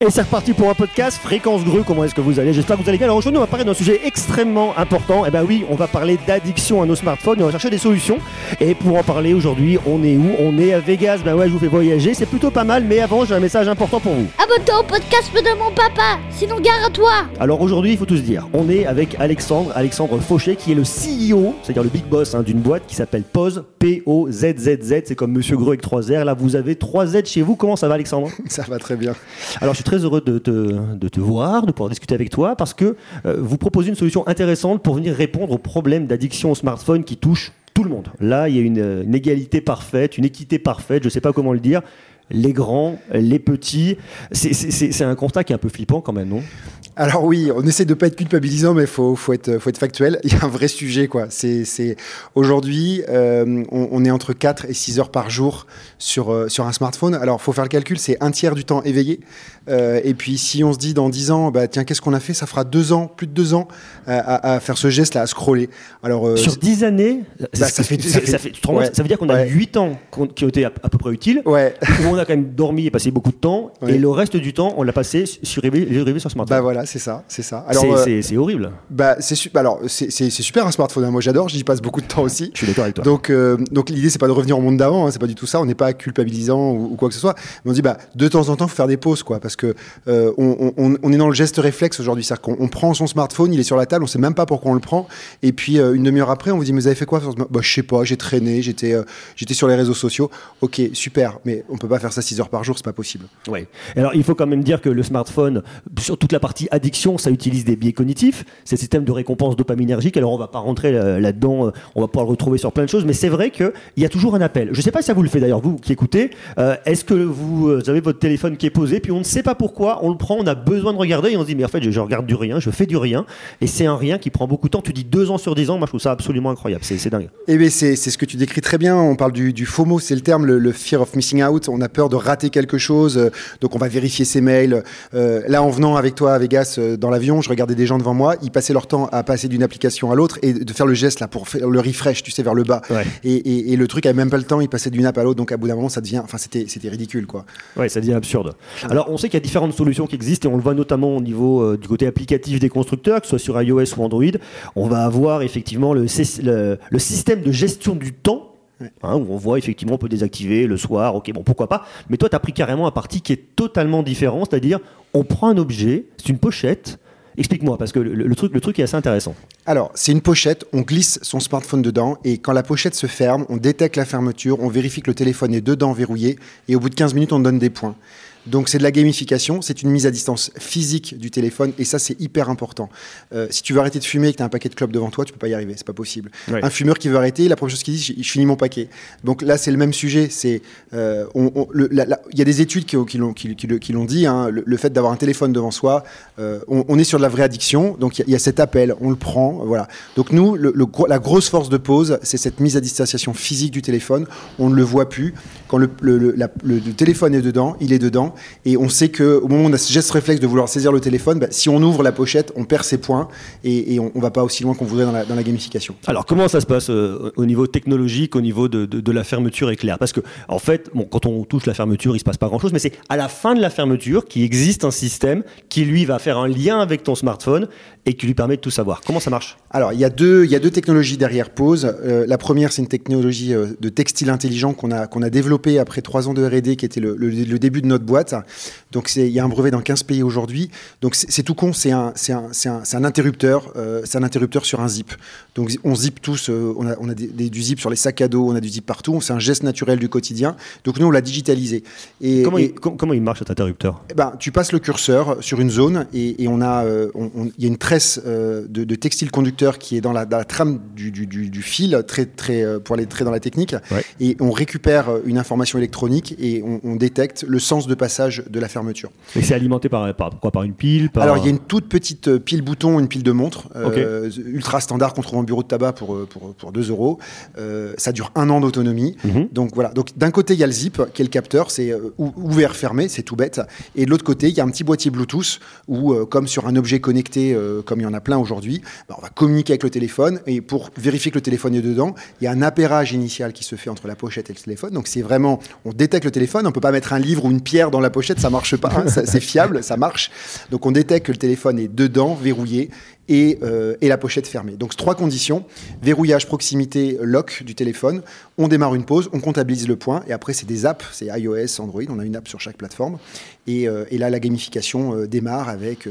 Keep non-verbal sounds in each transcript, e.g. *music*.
Et c'est reparti pour un podcast Fréquence Grue. Comment est-ce que vous allez? J'espère que vous allez bien. Alors aujourd'hui, on va parler d'un sujet extrêmement important. Et ben oui, on va parler d'addiction à nos smartphones et on va chercher des solutions. Et pour en parler aujourd'hui, on est où? On est à Vegas. Ben ouais, je vous fais voyager. C'est plutôt pas mal. Mais avant, j'ai un message important pour vous. Abonne-toi au podcast de mon papa, sinon gare à toi. Alors aujourd'hui, il faut tout se dire. On est avec Alexandre, Alexandre Fauché, qui est le CEO, c'est-à-dire le big boss hein, d'une boîte qui s'appelle Pose, P-O-Z-Z-Z. C'est comme Monsieur Greux avec 3 R. Là, vous avez 3 Z chez vous. Comment ça va, Alexandre? *laughs* Ça va très bien. Alors, je suis très heureux de te, de te voir, de pouvoir discuter avec toi, parce que euh, vous proposez une solution intéressante pour venir répondre aux problèmes d'addiction au smartphone qui touchent tout le monde. Là, il y a une, une égalité parfaite, une équité parfaite, je ne sais pas comment le dire. Les grands, les petits. C'est un constat qui est un peu flippant quand même, non? Alors oui, on essaie de pas être culpabilisant, mais faut faut être faut être factuel. Il y a un vrai sujet quoi. C'est c'est aujourd'hui, euh, on, on est entre 4 et 6 heures par jour sur euh, sur un smartphone. Alors faut faire le calcul, c'est un tiers du temps éveillé. Euh, et puis si on se dit dans 10 ans, bah tiens, qu'est-ce qu'on a fait Ça fera deux ans, plus de deux ans à, à- faire ce geste là, à scroller. Alors euh, Sur 10 années, Bah, ça fait- ça fait- ça fait- ouais. ça veut dire qu'on a Ouais. 8 ans qui ont été à, à peu près utiles, ouais. où on a quand même dormi et passé beaucoup de temps, Ouais. et le reste du temps, on l'a passé sur rêver sur Bah smartphone. voilà, c'est ça, c'est ça. Alors C'est- euh, c'est c'est horrible. bah c'est alors super un smartphone. hein. Moi j'adore, j'y passe beaucoup de temps aussi. *laughs* Je suis d'accord avec toi. Donc, euh, donc l'idée, c'est pas de revenir au monde d'avant, hein, c'est pas du tout ça. On n'est pas culpabilisant ou, ou quoi que ce soit. Mais on dit, bah, de temps en temps, faut faire des pauses, quoi, parce que euh, on, on- on est dans le geste réflexe aujourd'hui. C'est-à-dire qu'on on prend son smartphone, il est sur la table, on sait même pas pourquoi on le prend. Et puis euh, une demi-heure après, on vous dit, mais vous avez fait quoi sur ce smartphone Bah, je sais pas, j'ai traîné, j'étais, euh, j'étais sur les réseaux sociaux. Ok, super, mais on peut pas faire ça 6 heures par jour, c'est pas possible. Ouais. Alors, il faut quand même dire que le smartphone, sur toute la partie addiction, ça utilise des biais cognitifs, c'est le système de récompense dopaminergique. Alors, on va pas rentrer euh, là-dedans, euh, on va pouvoir le retrouver sur plein de choses, mais c'est vrai qu'il y a toujours un appel. Je sais pas si ça vous le fait d'ailleurs, vous qui écoutez. Euh, Est-ce que vous avez votre téléphone qui est posé, puis on ne sait pas pourquoi, on le prend, on a besoin de regarder, et on se dit, mais en fait, je, regarde du rien, je fais du rien, et c'est un rien qui prend beaucoup de temps. Tu dis deux ans sur dix ans, moi je trouve ça absolument incroyable, c'est dingue. Eh bien, c'est ce que tu décris très bien. On parle du, du FOMO, c'est le terme, le, fear of missing out. On a peur de rater quelque chose, donc on va vérifier ses mails. Là, en venant avec toi à Vegas euh, dans l'avion, je regardais des gens devant moi. Ils passaient leur temps à passer d'une application à l'autre et de faire le geste là pour faire le refresh, tu sais, vers le bas. Ouais. Et, et- et le truc avait même pas le temps. Ils passaient d'une app à l'autre, donc à bout d'un moment, ça devient, enfin, c'était c'était ridicule, quoi. Ouais, ça devient absurde. Alors, on sait qu'il y a différentes solutions qui existent et on le voit notamment au niveau euh, du côté applicatif des constructeurs, que ce soit sur iOS ou Android. On va avoir effectivement le, sy- le- le système de gestion du temps. Hein, où on voit effectivement on peut désactiver le soir, ok bon pourquoi pas, mais toi tu as pris carrément un parti qui est totalement différent, c'est-à-dire on prend un objet, c'est une pochette, explique-moi parce que le, truc, le truc est assez intéressant. Alors, c'est une pochette, on glisse son smartphone dedans et quand la pochette se ferme, on détecte la fermeture, on vérifie que le téléphone est dedans verrouillé et au bout de 15 minutes, on donne des points. Donc c'est de la gamification, c'est une mise à distance physique du téléphone et ça c'est hyper important. Euh, si tu veux arrêter de fumer et que tu as un paquet de clopes devant toi, tu peux pas y arriver, c'est pas possible. Ouais. Un fumeur qui veut arrêter, la première chose qu'il dit, je, je finis mon paquet. Donc là c'est le même sujet, c'est euh, on- on- il y a des études qui, qui l'ont qui, qui dit, hein, le, le fait d'avoir un téléphone devant soi, euh, on, on est sur de la vraie addiction, donc il y a- il y, a cet appel, on le prend, voilà. Donc nous, le, le la grosse force de pause, c'est cette mise à distanciation physique du téléphone. On ne le voit plus. Quand le, la- le- le téléphone est dedans, il est dedans, et on sait que au moment où on a ce geste réflexe de vouloir saisir le téléphone, bah, si on ouvre la pochette, on perd ses points, et, on, on va pas aussi loin qu'on voudrait dans la, gamification. Alors comment ça se passe euh, au niveau technologique, au niveau de, la fermeture éclair? Parce que en fait, bon, quand on touche la fermeture, il se passe pas grand-chose, mais c'est à la fin de la fermeture qu'il existe un système qui lui va faire un lien avec ton smartphone et qui lui permet de tout savoir. Comment ça marche? Alors, il y, a deux, y a deux technologies derrière Pause. Euh, la première, c'est une technologie euh, de textile intelligent qu'on a, qu'on a développée après trois ans de R&D, qui était le, début de notre boîte. Donc, il y a un brevet dans 15 pays aujourd'hui. Donc, c'est tout con, c'est un, un, un, un interrupteur. euh, c'est un interrupteur sur un zip. Donc, on zip tous, euh, on a, on a des- des- du zip sur les sacs à dos, on a du zip partout. C'est un geste naturel du quotidien. Donc, nous, on l'a digitalisé. Et, comment, et- il, com- comment il marche cet interrupteur? Eh ben, tu passes le curseur sur une zone et, et on a, euh, il y a une tresse euh, de, de textile conducteur qui est dans la, dans la trame du, du- du- du fil, très, très, pour aller très dans la technique. Ouais. Et on récupère une information électronique et on, on détecte le sens de passage de la fermeture. Et c'est alimenté par, par, quoi, par une pile par... Alors, il y a une toute petite pile bouton, une pile de montre, euh, ultra standard qu'on trouve en bureau de tabac pour, euh, pour, pour 2 euros. Euh, ça dure un an d'autonomie. Mhm. Donc voilà. Donc d'un côté, il y a le zip, qui est le capteur, c'est euh, ou- ouvert, fermé, c'est tout bête. Et de l'autre côté, il y a un petit boîtier Bluetooth où, euh, comme sur un objet connecté, euh, comme il y en a plein aujourd'hui, bah, on va communiquer avec le téléphone. Et pour vérifier que le téléphone est dedans, il y a un appairage initial qui se fait entre la pochette et le téléphone. Donc c'est vraiment, on détecte le téléphone. On peut pas mettre un livre ou une pierre dans la pochette, ça marche pas. hein, c'est fiable, ça marche. Donc on détecte que le téléphone est dedans, verrouillé. Et, euh, et la pochette fermée. Donc trois conditions verrouillage, proximité, lock du téléphone. On démarre une pause, on comptabilise le point, et après c'est des apps, c'est iOS, Android, on a une app sur chaque plateforme. Et, euh, là la gamification euh, démarre avec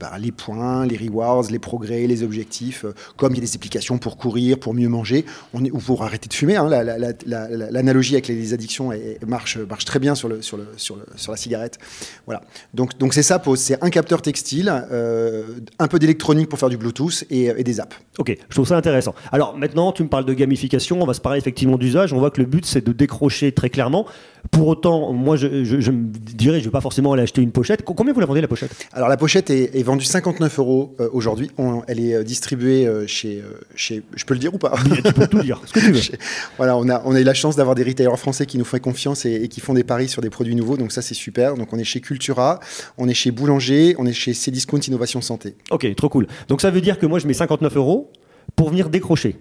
bah, les points, les rewards, les progrès, les objectifs. comme il y a des applications pour courir, pour mieux manger, ou pour arrêter de fumer. hein, la- la- la- la- la- L'analogie avec les, addictions marche, très bien sur, la cigarette. Voilà. Donc c'est ça pause, c'est un capteur textile, un peu d'électronique pour faire du Bluetooth et, et des apps. Ok, je trouve ça intéressant. Alors maintenant, tu me parles de gamification, on va se parler effectivement d'usage. On voit que le but, c'est de décrocher très clairement. Pour autant, moi, je, je- je me dirais, je ne vais pas forcément aller acheter une pochette. Co- Combien vous la vendez, la pochette? Alors la pochette est, est vendue 59 euros euh, aujourd'hui. Elle est euh, distribuée euh, chez, chez, je peux le dire ou pas? Tu peux tout dire, ce que tu veux. *laughs* Chez- Voilà, on a, on a eu la chance d'avoir des retailers français qui nous font confiance et, et qui font des paris sur des produits nouveaux. Donc ça c'est super. Donc on est chez Cultura, on est chez Boulanger, on est chez Cdiscount Innovation Santé. Ok, trop cool. Donc ça veut dire que moi, je mets 59 euros pour venir décrocher.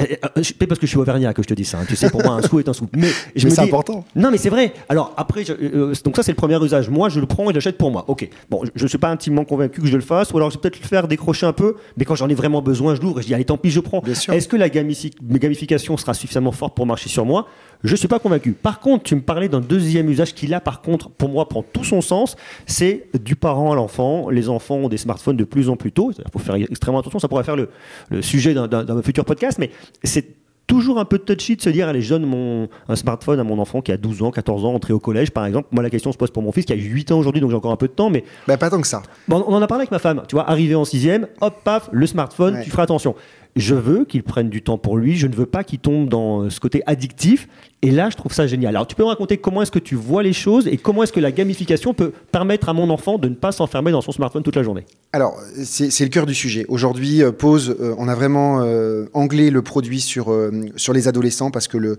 Eh, eh, C'est parce que je suis auvergnat que je te dis ça. hein. Tu sais, pour moi, un sou est un sou. Mais *laughs* je Mais c'est dis- important. Non, mais c'est vrai. Alors après, je- euh, donc ça c'est le premier usage. Moi, je le prends et je l'achète pour moi. Ok. Bon, je ne suis pas intimement convaincu que je le fasse, ou alors je vais peut-être le faire décrocher un peu. Mais quand j'en ai vraiment besoin, je l'ouvre et je dis allez, tant pis, je prends. Est-ce que la gamifi- gamification sera suffisamment forte pour marcher sur moi? Je suis pas convaincu. Par contre, tu me parlais d'un deuxième usage qui là, par contre, pour moi, prend tout son sens. C'est du parent à l'enfant. Les enfants ont des smartphones de plus en plus tôt. Il faut faire extrêmement attention. Ça pourrait faire le, le sujet d'un- futur podcast, mais c'est toujours un peu touchy de se dire allez je donne mon, un smartphone à mon enfant qui a 12 ans, 14 ans, entré au collège par exemple. Moi la question se pose pour mon fils qui a 8 ans aujourd'hui donc j'ai encore un peu de temps mais Bah, pas tant que ça. bon, on en a parlé avec ma femme, tu vois, arrivé en sixième, hop paf, le smartphone, Ouais. tu feras attention. Je veux qu'il prenne du temps pour lui, je ne veux pas qu'il tombe dans ce côté addictif et là je trouve ça génial. Alors tu peux me raconter comment est-ce que tu vois les choses et comment est-ce que la gamification peut permettre à mon enfant de ne pas s'enfermer dans son smartphone toute la journée? Alors, c'est le cœur du sujet. Aujourd'hui, euh, Pause, euh, on a vraiment euh, anglais le produit sur, euh, sur les adolescents parce que le,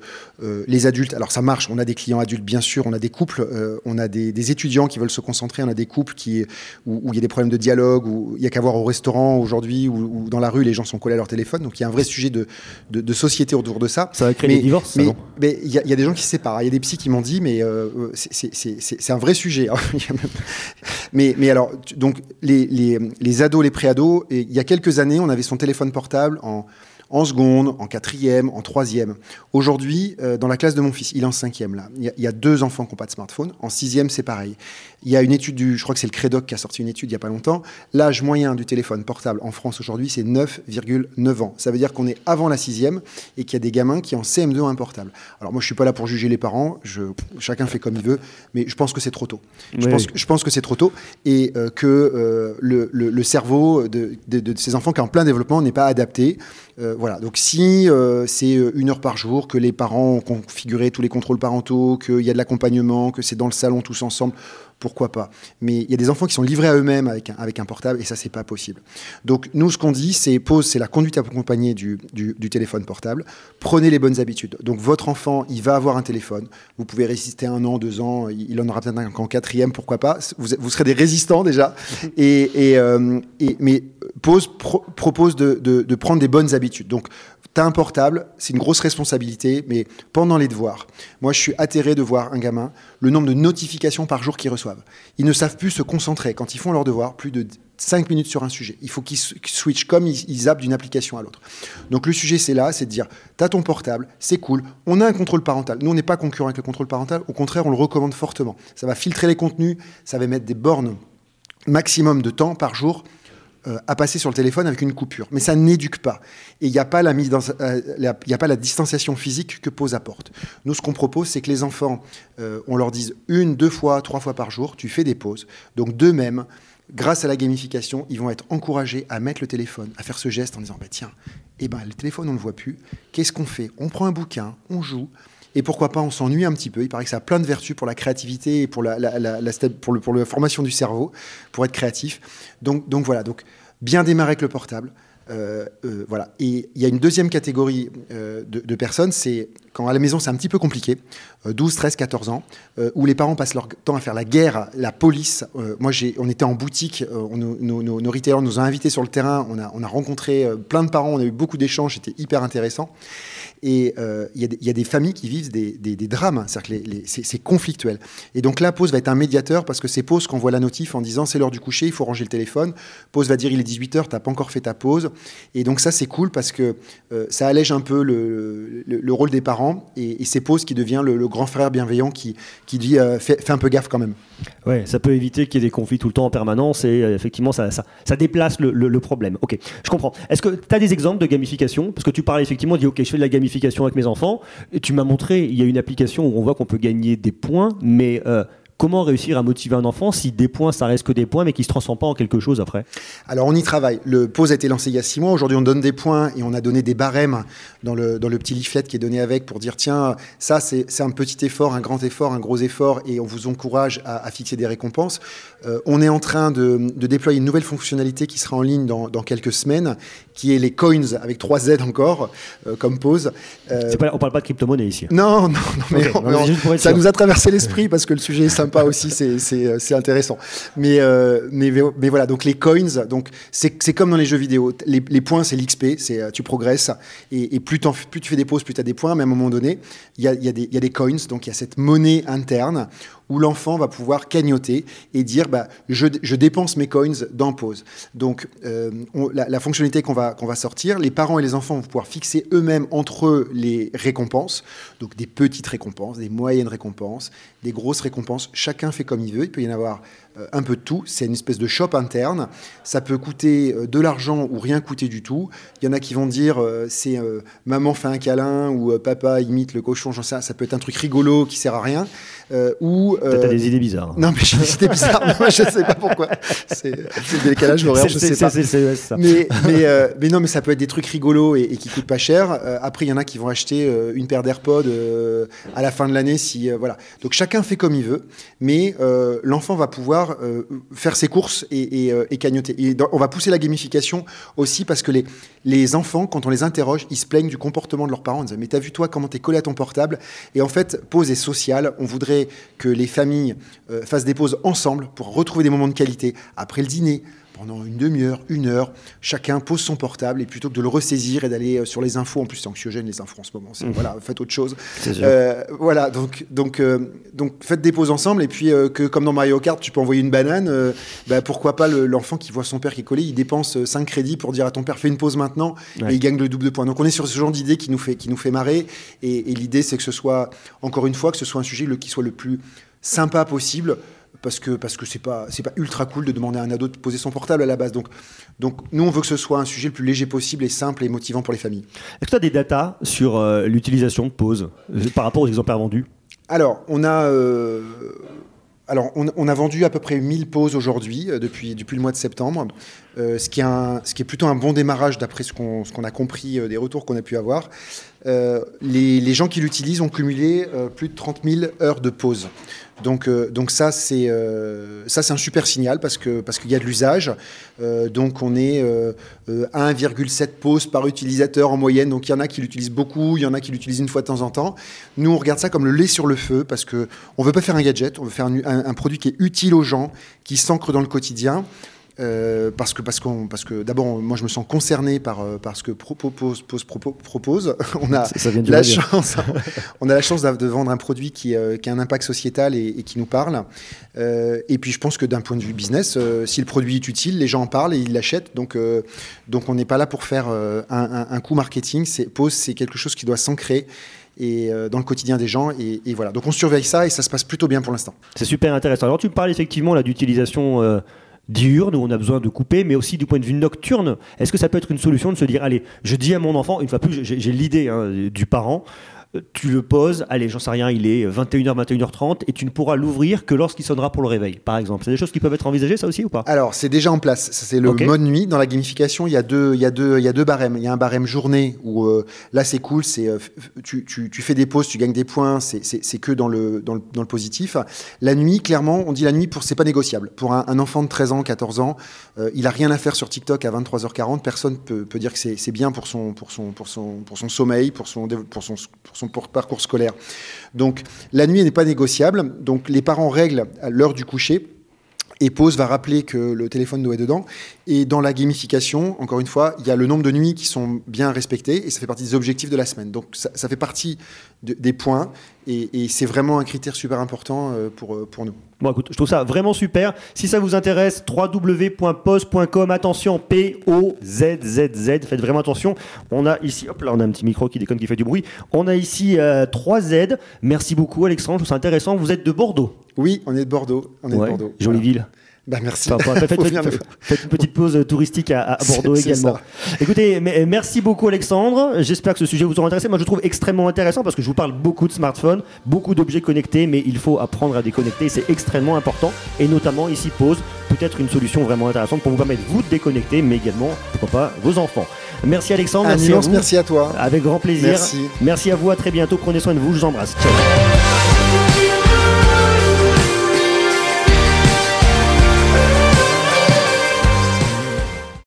les adultes, alors ça marche, on a des clients adultes, bien sûr, on a des couples, on a des, des étudiants qui veulent se concentrer, on a des couples qui, où, il y a des problèmes de dialogue, où il y a qu'à voir au restaurant aujourd'hui, ou dans la rue, les gens sont collés à leur téléphone. Donc, il y a un vrai sujet de, de, de société autour de ça. Ça va créer Mais- des divorces, ça, non? mais y, y a des gens qui se séparent. Il y a des psys qui m'ont dit, mais euh, euh, c'est- un vrai sujet. hein. *laughs* Mais, mais alors, donc, les, les, les ados, les pré-ados, il y a quelques années, on avait son téléphone portable en, en seconde, en quatrième, en troisième. Aujourd'hui, euh, dans la classe de mon fils, il est en cinquième là. Il y, a, il y a deux enfants qui n'ont pas de smartphone. En sixième, c'est pareil. Il y a une étude du, je crois que c'est le Crédoc qui a sorti une étude il y a pas longtemps. L'âge moyen du téléphone portable en France aujourd'hui, c'est 9,9 ans. Ça veut dire qu'on est avant la sixième et qu'il y a des gamins qui en CM2 ont un portable. Alors moi, je suis pas là pour juger les parents. Je, chacun fait comme il veut, mais je pense que c'est trop tôt. Je, Oui. pense, que- je pense que c'est trop tôt et euh, que euh, le, le- le cerveau de, de- de ces enfants qui est en plein développement n'est pas adapté. Euh, voilà. Donc si euh, c'est euh, une heure par jour, que les parents ont configuré tous les contrôles parentaux, qu'il y a de l'accompagnement, que c'est dans le salon tous ensemble, pourquoi pas Mais il y a des enfants qui sont livrés à eux-mêmes avec un, avec un portable et ça, c'est pas possible. Donc nous, ce qu'on dit, c'est pause, c'est la conduite accompagnée du, du, du téléphone portable. Prenez les bonnes habitudes. Donc votre enfant, il va avoir un téléphone. Vous pouvez résister un an, deux ans. Il en aura peut-être un quatrième, pourquoi pas. Vous, vous serez des résistants déjà. *laughs* et, et, euh, et- mais pause pro- propose de, de- de prendre des bonnes habitudes. Donc tu as un portable, c'est une grosse responsabilité, mais pendant les devoirs, moi je suis atterré de voir un gamin, le nombre de notifications par jour qu'ils Ils ne savent plus se concentrer quand ils font leurs devoirs, plus de 5 minutes sur un sujet. Il faut qu'ils switchent comme ils, ils d'une application à l'autre. Donc le sujet c'est là, c'est de dire, tu as ton portable, c'est cool, on a un contrôle parental. Nous on n'est pas concurrent avec le contrôle parental, au contraire on le recommande fortement. Ça va filtrer les contenus, ça va mettre des bornes maximum de temps par jour euh, à passer sur le téléphone avec une coupure. Mais ça n'éduque pas. Et il n'y a, pas la euh, a pas la distanciation physique que pose apporte. Nous, ce qu'on propose, c'est que les enfants, euh, on leur dise une, deux fois, trois fois par jour, tu fais des pauses. Donc d'eux-mêmes, grâce à la gamification, ils vont être encouragés à mettre le téléphone, à faire ce geste en disant, bah, tiens, eh ben, le téléphone, on ne le voit plus. Qu'est-ce qu'on fait? On prend un bouquin, on joue. Et pourquoi pas, on s'ennuie un petit peu. Il paraît que ça a plein de vertus pour la créativité et pour la, formation du cerveau, pour être créatif. Donc, voilà, donc bien démarrer avec le portable. Euh, euh, voilà. Et il y a une deuxième catégorie euh, de, personnes, c'est quand à la maison c'est un petit peu compliqué, 12, 13, 14 ans, euh, où les parents passent leur temps à faire la guerre, la police. Euh, moi, on était en boutique, euh, nos, nos, retailers nous ont invités sur le terrain, on a, on a rencontré plein de parents, on a eu beaucoup d'échanges, c'était hyper intéressant. Et il y, a des- familles qui vivent des, des- des drames, c'est conflictuel. Et donc là, Pause va être un médiateur parce que c'est Pause qu'on voit la notif en disant c'est l'heure du coucher, il faut ranger le téléphone. Pause va dire il est 18h, t'as pas encore fait ta pause. Et donc ça, c'est cool parce que ça allège un peu le, le- le rôle des parents et, et c'est Pause qui devient le grand frère bienveillant qui, qui dit euh, fais, un peu gaffe quand même. Ouais, ça peut éviter qu'il y ait des conflits tout le temps en permanence et euh, effectivement ça, ça, ça déplace le, le- le problème. Ok, je comprends. Est-ce que tu as des exemples de gamification? Parce que tu parles effectivement, tu dis ok, je fais de la gamification avec mes enfants et tu m'as montré, il y a une application où on voit qu'on peut gagner des points, mais euh, comment réussir à motiver un enfant si des points ça reste que des points mais qui se transforment pas en quelque chose après? Alors on y travaille. Le pause a été lancé il y a six mois. Aujourd'hui, on donne des points et on a donné des barèmes dans le, dans le petit leaflet qui est donné avec pour dire tiens, ça c'est c'est un petit effort, un grand effort, un gros effort et on vous encourage à, à fixer des récompenses. Euh, on est en train de, de déployer une nouvelle fonctionnalité qui sera en ligne dans, dans quelques semaines, qui est les coins avec 3 Z encore, euh, comme pause. Euh, pas, On parle pas de crypto-monnaie ici. non, non, non, mais, non, ça nous a traversé l'esprit parce que le sujet est sympa aussi, c'est- c'est intéressant. Mais, euh, mais, mais voilà, donc les coins, donc c'est comme dans les jeux vidéo. Les, les points, c'est l'XP, c'est euh, tu progresses et, et plus, tu fais des pauses, plus tu as des points. Mais à un moment donné, il y a, y a des coins, donc il y a cette monnaie interne où l'enfant va pouvoir cagnoter et dire bah, je, je dépense mes coins dans pause. Donc euh, la, la fonctionnalité qu'on va, qu'on va sortir, les parents et les enfants vont pouvoir fixer eux-mêmes entre eux les récompenses, donc des petites récompenses, des moyennes récompenses, des grosses récompenses. Chacun fait comme il veut, il peut y en avoir un peu de tout. C'est une espèce de shop interne. Ça peut coûter euh, de l'argent ou rien coûter du tout. Il y en a qui vont dire euh, c'est euh, maman fait un câlin ou euh, papa imite le cochon, j'en sais rien. Ça peut être un truc rigolo qui sert à rien. Euh, ou T'as euh, des idées bizarres. non, mais c'était bizarre. Non, je sais pas pourquoi. C'est le décalage horaire, je sais pas. ça. Mais, mais, euh, mais non, mais ça peut être des trucs rigolos et, et qui coûtent pas cher. Euh, après, il y en a qui vont acheter euh, une paire d'AirPods euh, à la fin de l'année. Si, euh, voilà. Donc chacun fait comme il veut, mais euh, l'enfant va pouvoir euh, faire ses courses et, et, euh, et cagnoter. On va pousser la gamification aussi parce que les, les enfants, quand on les interroge, ils se plaignent du comportement de leurs parents. Ils disent, mais t'as vu toi comment t'es collé à ton portable? Et en fait, pause est sociale. On voudrait que les familles euh, fassent des pauses ensemble pour retrouver des moments de qualité après le dîner, pendant une demi-heure, une heure, chacun pose son portable et plutôt que de le ressaisir et d'aller euh, sur les infos, en plus c'est anxiogène les infos en ce moment, c'est- voilà, faites autre chose. Euh, voilà, donc, donc, euh, donc faites des pauses ensemble et puis euh, que comme dans Mario Kart, tu peux envoyer une banane, bah, pourquoi pas le- l'enfant qui voit son père qui est collé, il dépense 5 crédits pour dire à ton père fais une pause maintenant Ouais. et il gagne le double de points. Donc on est sur ce genre d'idée qui nous fait, qui nous fait marrer et, et l'idée c'est que ce soit, encore une fois, que ce soit un sujet le, qui soit le plus sympa possible parce que parce que c'est pas c'est pas ultra cool de demander à un ado de poser son portable à la base. Donc donc nous on veut que ce soit un sujet le plus léger possible et simple et motivant pour les familles. Est-ce que tu as des datas sur euh, l'utilisation de pause euh, par rapport aux exemplaires vendus? Alors on a euh, alors on, on a vendu à peu près 1000 pauses aujourd'hui depuis depuis le mois de septembre, ce qui est un ce qui est plutôt un bon démarrage d'après ce qu'on qu'on a compris des retours qu'on a pu avoir. Euh, les, gens qui l'utilisent ont cumulé euh, plus de 30 000 heures de pause. Donc, euh, donc ça, c'est un super signal parce que parce qu'il y a de l'usage. Donc, on est à 1,7 pauses par utilisateur en moyenne. Donc, il y en a qui l'utilisent beaucoup, il y en a qui l'utilisent une fois de temps en temps. Nous, on regarde ça comme le lait sur le feu parce que on veut pas faire un gadget, on veut faire un produit qui est utile aux gens, qui s'ancre dans le quotidien. Euh, parce que, parce qu'on, parce que d'abord, moi, je me sens concerné par, euh, par ce que propose, propose, propose, propose. On a Ça- ça la chance, *laughs* on a la chance de vendre un produit qui, euh, qui a un impact sociétal et, et qui nous parle. Euh, et puis, je pense que d'un point de vue business, si le produit est utile, les gens en parlent et ils l'achètent. Donc, donc, on n'est pas là pour faire un, un- un coup marketing. C'est, pause, c'est quelque chose qui doit s'ancrer et dans le quotidien des gens. Et, et voilà. Donc, on surveille ça et ça se passe plutôt bien pour l'instant. C'est super intéressant. Alors tu me parles effectivement là d'utilisation euh, diurne où on a besoin de couper, mais aussi du point de vue nocturne. Est-ce que ça peut être une solution de se dire, allez, je dis à mon enfant, une fois plus, j'ai l'idée hein, du parent, tu le poses, allez, j'en sais rien, il est 21h, 21h30, et tu ne pourras l'ouvrir que lorsqu'il sonnera pour le réveil, par exemple. C'est des choses qui peuvent être envisagées, ça aussi, ou pas? Alors, c'est déjà en place. C'est le mode nuit. Dans la gamification, il y a deux, il y a deux, il y a deux barèmes. Il y a un barème journée où euh, là, c'est cool. C'est euh, tu, tu, tu fais des pauses, tu gagnes des points. C'est, que dans le, dans, le, dans le positif. La nuit, clairement, on dit la nuit pour c'est pas négociable. Pour un, un enfant de 13 ans, 14 ans, euh, il a rien à faire sur TikTok à 23h40. Personne peut, peut dire que c'est, bien pour son, pour son, pour son, pour son sommeil, pour son, dév- pour son, pour son pour- parcours scolaire. Donc, la nuit n'est pas négociable. Donc, les parents règlent à l'heure du coucher. Et pause va rappeler que le téléphone doit être dedans. Et dans la gamification, encore une fois, il y a le nombre de nuits qui sont bien respectées et ça fait partie des objectifs de la semaine. Donc ça fait partie de- des points et, et c'est vraiment un critère super important euh, pour, euh, pour nous. Bon, écoute, je trouve ça vraiment super. Si ça vous intéresse, www.pos.com. Attention, P-O-Z-Z-Z. Faites vraiment attention. On a ici, hop là, on a un petit micro qui déconne, qui fait du bruit. On a ici euh, 3 Z. Merci beaucoup, Alexandre. Je trouve ça intéressant. Vous êtes de Bordeaux? Oui, on est de Bordeaux. On est Ouais, de Bordeaux. Jolie Voilà. ville. Bah, merci. Enfin, *laughs* faites, une petite pause touristique à, à Bordeaux également. ça. Écoutez, mais- merci beaucoup Alexandre. J'espère que ce sujet vous aura intéressé. Moi, je trouve extrêmement intéressant parce que je vous parle beaucoup de smartphones, beaucoup d'objets connectés, mais il faut apprendre à déconnecter. C'est extrêmement important. Et notamment ici, pause, peut-être une solution vraiment intéressante pour vous permettre vous de déconnecter, mais également, pourquoi pas, vos enfants. Merci Alexandre. Un merci à vous. merci à toi. Avec grand plaisir. Merci. Merci à vous. À très bientôt. Prenez soin de vous. Je vous embrasse. Ciao.